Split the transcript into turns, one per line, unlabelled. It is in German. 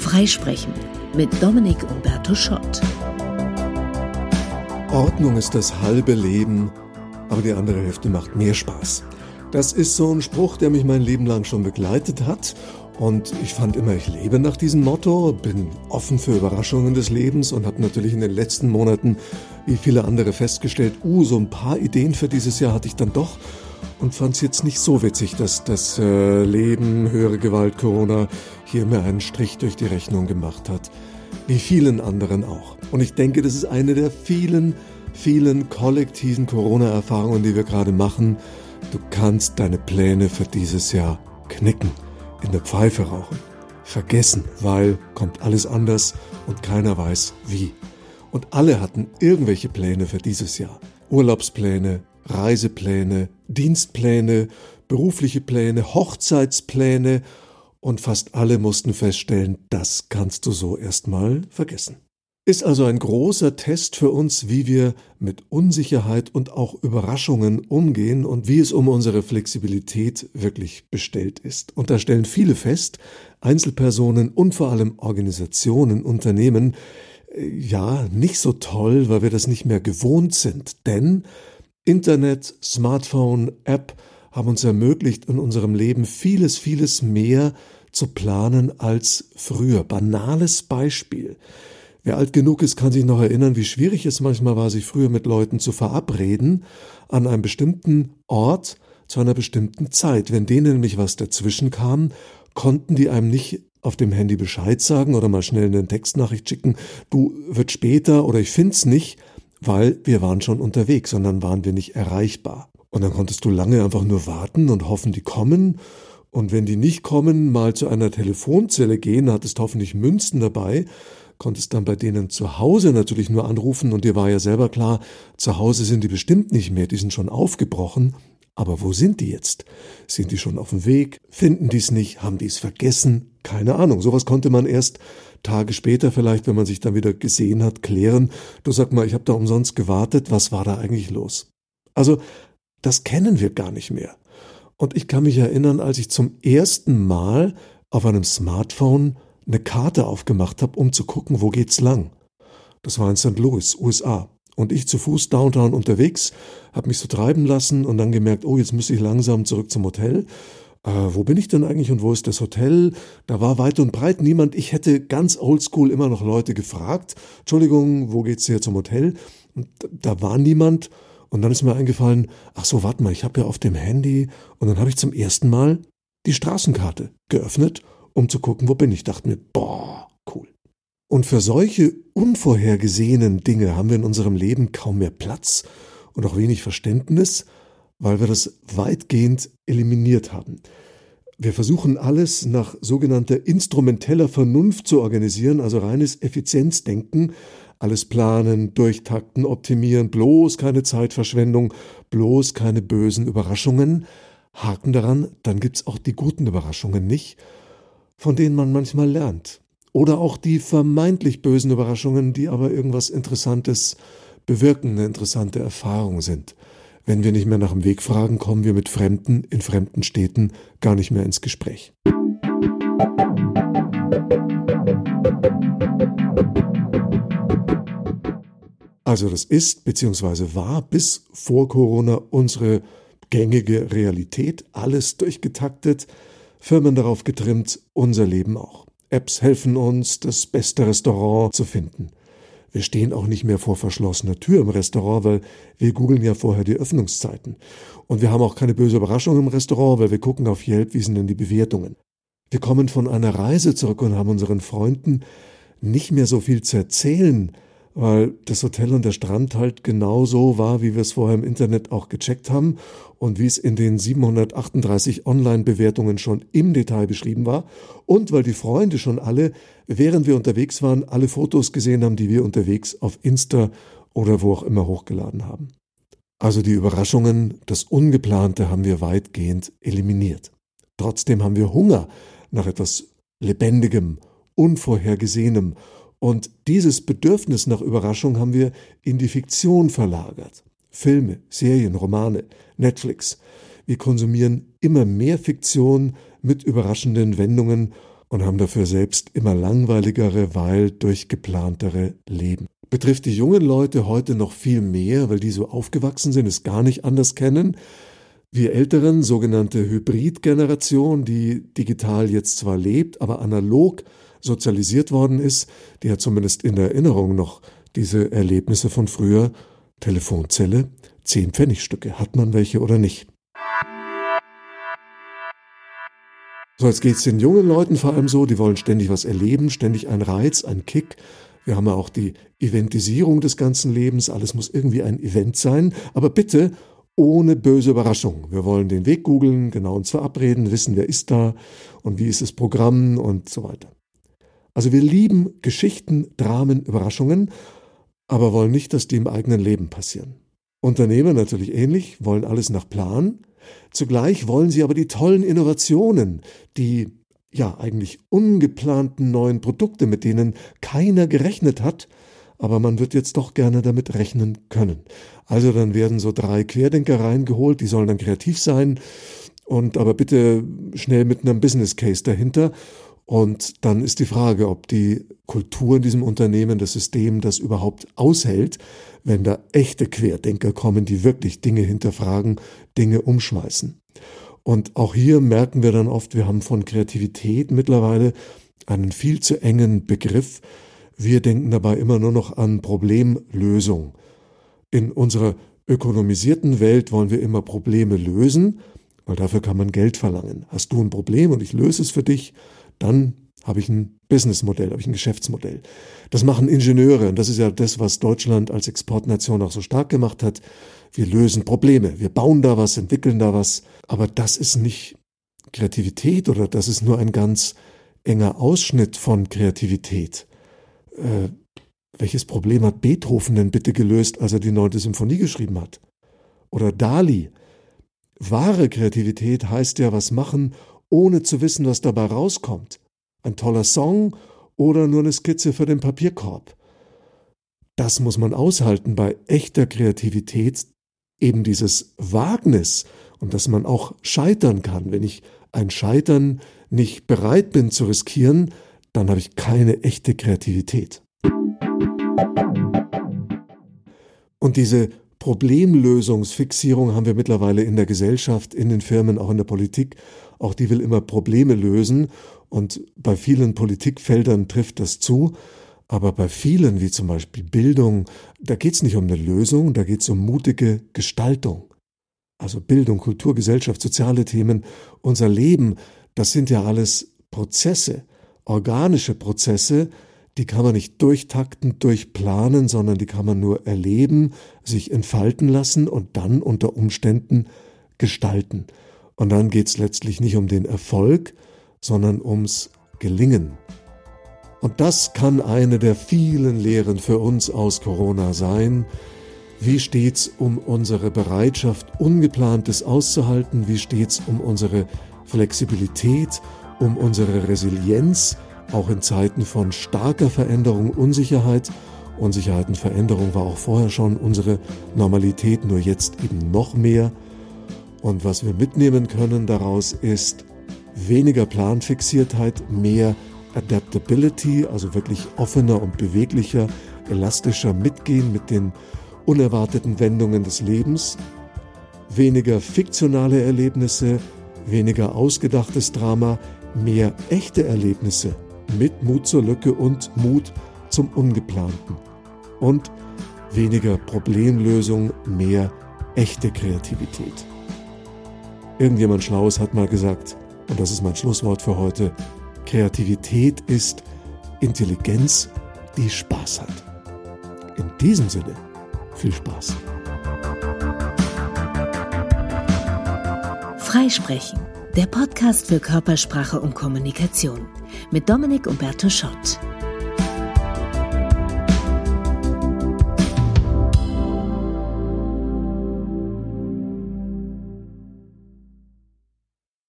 Freisprechen mit Dominik Umberto Schott.
Ordnung ist das halbe Leben, aber die andere Hälfte macht mehr Spaß. Das ist so ein Spruch, der mich mein Leben lang schon begleitet hat. Und ich fand immer, ich lebe nach diesem Motto, bin offen für Überraschungen des Lebens und habe natürlich in den letzten Monaten, wie viele andere, festgestellt, uh, so ein paar Ideen für dieses Jahr hatte ich dann doch und fand es jetzt nicht so witzig, dass das äh, Leben, höhere Gewalt, Corona hier mir einen Strich durch die Rechnung gemacht hat. Wie vielen anderen auch. Und ich denke, das ist eine der vielen, vielen kollektiven Corona-Erfahrungen, die wir gerade machen. Du kannst deine Pläne für dieses Jahr knicken, in der Pfeife rauchen, vergessen, weil kommt alles anders und keiner weiß wie. Und alle hatten irgendwelche Pläne für dieses Jahr. Urlaubspläne, Reisepläne, Dienstpläne, berufliche Pläne, Hochzeitspläne und fast alle mussten feststellen, das kannst du so erstmal vergessen. Ist also ein großer Test für uns, wie wir mit Unsicherheit und auch Überraschungen umgehen und wie es um unsere Flexibilität wirklich bestellt ist. Und da stellen viele fest, Einzelpersonen und vor allem Organisationen, Unternehmen, äh, ja, nicht so toll, weil wir das nicht mehr gewohnt sind. Denn Internet, Smartphone, App haben uns ermöglicht, in unserem Leben vieles, vieles mehr zu planen als früher. Banales Beispiel. Wer alt genug ist, kann sich noch erinnern, wie schwierig es manchmal war, sich früher mit Leuten zu verabreden an einem bestimmten Ort zu einer bestimmten Zeit. Wenn denen nämlich was dazwischen kam, konnten die einem nicht auf dem Handy Bescheid sagen oder mal schnell eine Textnachricht schicken, du wird später oder ich find's nicht, weil wir waren schon unterwegs dann waren wir nicht erreichbar. Und dann konntest du lange einfach nur warten und hoffen, die kommen. Und wenn die nicht kommen, mal zu einer Telefonzelle gehen, hattest hoffentlich Münzen dabei, konntest dann bei denen zu Hause natürlich nur anrufen und dir war ja selber klar, zu Hause sind die bestimmt nicht mehr, die sind schon aufgebrochen. Aber wo sind die jetzt? Sind die schon auf dem Weg? Finden die es nicht? Haben die es vergessen? Keine Ahnung. Sowas konnte man erst Tage später vielleicht, wenn man sich dann wieder gesehen hat, klären. Du sag mal, ich habe da umsonst gewartet, was war da eigentlich los? Also, das kennen wir gar nicht mehr. Und ich kann mich erinnern, als ich zum ersten Mal auf einem Smartphone eine Karte aufgemacht habe, um zu gucken, wo geht's lang. Das war in St. Louis, USA. Und ich zu Fuß downtown unterwegs, habe mich so treiben lassen und dann gemerkt, oh, jetzt müsste ich langsam zurück zum Hotel äh, wo bin ich denn eigentlich und wo ist das Hotel? Da war weit und breit niemand. Ich hätte ganz oldschool immer noch Leute gefragt, Entschuldigung, wo geht's hier zum Hotel? Und da war niemand. Und dann ist mir eingefallen, ach so, warte mal, ich habe ja auf dem Handy. Und dann habe ich zum ersten Mal die Straßenkarte geöffnet, um zu gucken, wo bin ich. Dachte mir, boah, cool. Und für solche unvorhergesehenen Dinge haben wir in unserem Leben kaum mehr Platz und auch wenig Verständnis weil wir das weitgehend eliminiert haben. Wir versuchen alles nach sogenannter instrumenteller Vernunft zu organisieren, also reines Effizienzdenken, alles planen, durchtakten, optimieren, bloß keine Zeitverschwendung, bloß keine bösen Überraschungen. Haken daran, dann gibt's auch die guten Überraschungen nicht, von denen man manchmal lernt. Oder auch die vermeintlich bösen Überraschungen, die aber irgendwas Interessantes bewirken, eine interessante Erfahrung sind. Wenn wir nicht mehr nach dem Weg fragen, kommen wir mit Fremden in fremden Städten gar nicht mehr ins Gespräch. Also das ist bzw. war bis vor Corona unsere gängige Realität, alles durchgetaktet, Firmen darauf getrimmt, unser Leben auch. Apps helfen uns, das beste Restaurant zu finden. Wir stehen auch nicht mehr vor verschlossener Tür im Restaurant, weil wir googeln ja vorher die Öffnungszeiten. Und wir haben auch keine böse Überraschung im Restaurant, weil wir gucken auf Yelp, wie sind denn die Bewertungen. Wir kommen von einer Reise zurück und haben unseren Freunden nicht mehr so viel zu erzählen, weil das Hotel und der Strand halt genauso war, wie wir es vorher im Internet auch gecheckt haben und wie es in den 738 Online-Bewertungen schon im Detail beschrieben war und weil die Freunde schon alle, während wir unterwegs waren, alle Fotos gesehen haben, die wir unterwegs auf Insta oder wo auch immer hochgeladen haben. Also die Überraschungen, das Ungeplante haben wir weitgehend eliminiert. Trotzdem haben wir Hunger nach etwas Lebendigem, Unvorhergesehenem und dieses Bedürfnis nach Überraschung haben wir in die Fiktion verlagert. Filme, Serien, Romane, Netflix. Wir konsumieren immer mehr Fiktion mit überraschenden Wendungen und haben dafür selbst immer langweiligere, weil durchgeplantere Leben. Betrifft die jungen Leute heute noch viel mehr, weil die so aufgewachsen sind, es gar nicht anders kennen. Wir Älteren, sogenannte Hybridgeneration, die digital jetzt zwar lebt, aber analog sozialisiert worden ist, die hat zumindest in Erinnerung noch diese Erlebnisse von früher. Telefonzelle, zehn Pfennigstücke. Hat man welche oder nicht? So, jetzt geht's den jungen Leuten vor allem so, die wollen ständig was erleben, ständig ein Reiz, ein Kick. Wir haben ja auch die Eventisierung des ganzen Lebens. Alles muss irgendwie ein Event sein. Aber bitte ohne böse Überraschung. Wir wollen den Weg googeln, genau uns verabreden, wissen, wer ist da und wie ist das Programm und so weiter. Also wir lieben Geschichten, Dramen, Überraschungen, aber wollen nicht, dass die im eigenen Leben passieren. Unternehmer natürlich ähnlich, wollen alles nach Plan. Zugleich wollen sie aber die tollen Innovationen, die ja eigentlich ungeplanten neuen Produkte, mit denen keiner gerechnet hat, aber man wird jetzt doch gerne damit rechnen können. Also dann werden so drei Querdenker reingeholt, die sollen dann kreativ sein und aber bitte schnell mit einem Business Case dahinter. Und dann ist die Frage, ob die Kultur in diesem Unternehmen, das System das überhaupt aushält, wenn da echte Querdenker kommen, die wirklich Dinge hinterfragen, Dinge umschmeißen. Und auch hier merken wir dann oft, wir haben von Kreativität mittlerweile einen viel zu engen Begriff. Wir denken dabei immer nur noch an Problemlösung. In unserer ökonomisierten Welt wollen wir immer Probleme lösen, weil dafür kann man Geld verlangen. Hast du ein Problem und ich löse es für dich, dann habe ich ein Businessmodell, habe ich ein Geschäftsmodell. Das machen Ingenieure und das ist ja das, was Deutschland als Exportnation auch so stark gemacht hat. Wir lösen Probleme, wir bauen da was, entwickeln da was, aber das ist nicht Kreativität oder das ist nur ein ganz enger Ausschnitt von Kreativität. Äh, welches Problem hat Beethoven denn bitte gelöst, als er die neunte Symphonie geschrieben hat? Oder Dali. Wahre Kreativität heißt ja was machen, ohne zu wissen, was dabei rauskommt. Ein toller Song oder nur eine Skizze für den Papierkorb. Das muss man aushalten bei echter Kreativität, eben dieses Wagnis und dass man auch scheitern kann. Wenn ich ein Scheitern nicht bereit bin zu riskieren, dann habe ich keine echte Kreativität. Und diese Problemlösungsfixierung haben wir mittlerweile in der Gesellschaft, in den Firmen, auch in der Politik. Auch die will immer Probleme lösen und bei vielen Politikfeldern trifft das zu. Aber bei vielen, wie zum Beispiel Bildung, da geht es nicht um eine Lösung, da geht es um mutige Gestaltung. Also Bildung, Kultur, Gesellschaft, soziale Themen, unser Leben, das sind ja alles Prozesse, organische Prozesse, die kann man nicht durchtakten, durchplanen, sondern die kann man nur erleben, sich entfalten lassen und dann unter Umständen gestalten. Und dann geht es letztlich nicht um den Erfolg, sondern ums Gelingen. Und das kann eine der vielen Lehren für uns aus Corona sein. Wie steht's um unsere Bereitschaft, Ungeplantes auszuhalten? Wie steht's um unsere Flexibilität, um unsere Resilienz, auch in Zeiten von starker Veränderung, Unsicherheit? Unsicherheit und Veränderung war auch vorher schon unsere Normalität, nur jetzt eben noch mehr. Und was wir mitnehmen können daraus ist weniger Planfixiertheit, mehr Adaptability, also wirklich offener und beweglicher, elastischer mitgehen mit den unerwarteten Wendungen des Lebens, weniger fiktionale Erlebnisse, weniger ausgedachtes Drama, mehr echte Erlebnisse mit Mut zur Lücke und Mut zum Ungeplanten und weniger Problemlösung, mehr echte Kreativität. Irgendjemand Schlaues hat mal gesagt, und das ist mein Schlusswort für heute, Kreativität ist Intelligenz, die Spaß hat. In diesem Sinne, viel Spaß.
Freisprechen, der Podcast für Körpersprache und Kommunikation mit Dominik Umberto Schott.